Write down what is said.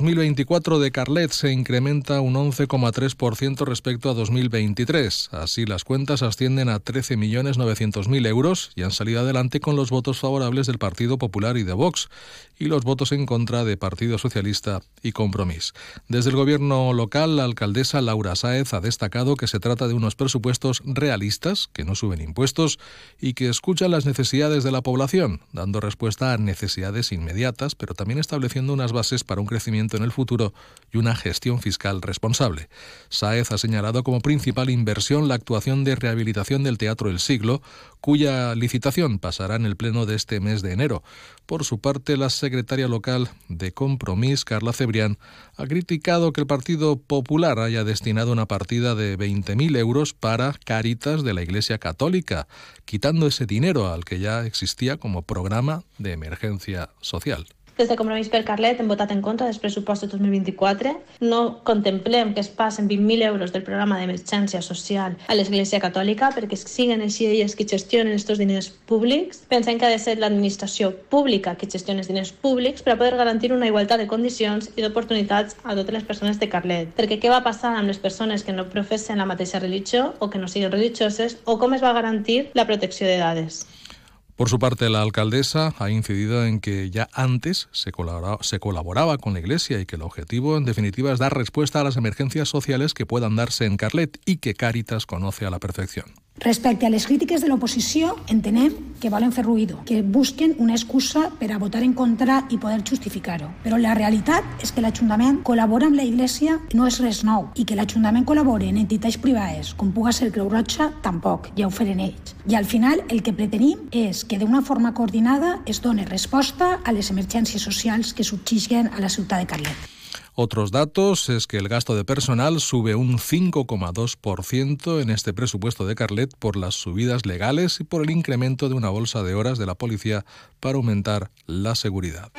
2024 de Carlet se incrementa un 11,3% respecto a 2023. Así, las cuentas ascienden a 13.900.000 euros y han salido adelante con los votos favorables del Partido Popular y de Vox y los votos en contra de Partido Socialista y Compromís. Desde el gobierno local, la alcaldesa Laura Sáez ha destacado que se trata de unos presupuestos realistas, que no suben impuestos y que escuchan las necesidades de la población, dando respuesta a necesidades inmediatas, pero también estableciendo unas bases para un crecimiento en el futuro y una gestión fiscal responsable. Saez ha señalado como principal inversión la actuación de rehabilitación del Teatro del Siglo, cuya licitación pasará en el pleno de este mes de enero. Por su parte, la secretaria local de Compromís, Carla Cebrián, ha criticado que el Partido Popular haya destinado una partida de 20.000 euros para Caritas de la Iglesia Católica, quitando ese dinero al que ya existía como programa de emergencia social. Des de Compromís per Carlet hem votat en contra dels pressupostos 2024. No contemplem que es passen 20.000 euros del programa d'emergència social a l'Església Catòlica perquè siguin així elles qui gestionen aquests diners públics. Pensem que ha de ser l'administració pública qui gestioni els diners públics per a poder garantir una igualtat de condicions i d'oportunitats a totes les persones de Carlet. Perquè què va passar amb les persones que no professen la mateixa religió o que no siguin religioses o com es va garantir la protecció de dades. Por su parte, la alcaldesa ha incidido en que ya antes se colaboraba, con la Iglesia y que el objetivo, en definitiva, es dar respuesta a las emergencias sociales que puedan darse en Carlet y que Cáritas conoce a la perfección. Respecte a les crítiques de l'oposició, entenem que volen fer ruïdo, que busquen una excusa per a votar en contra i poder justificar-ho. Però la realitat és que l'Ajuntament col·labora amb la Iglesia no és res nou i que l'Ajuntament col·labora en entitats privades, com puga ser Creu Roja, tampoc, ja ho feren ells. I al final el que pretenim és que d'una forma coordinada es doni resposta a les emergències socials que subsisguen a la ciutat de Carlet. Otros datos es que el gasto de personal sube un 5,2% en este presupuesto de Carlet por las subidas legales y por el incremento de una bolsa de horas de la policía para aumentar la seguridad.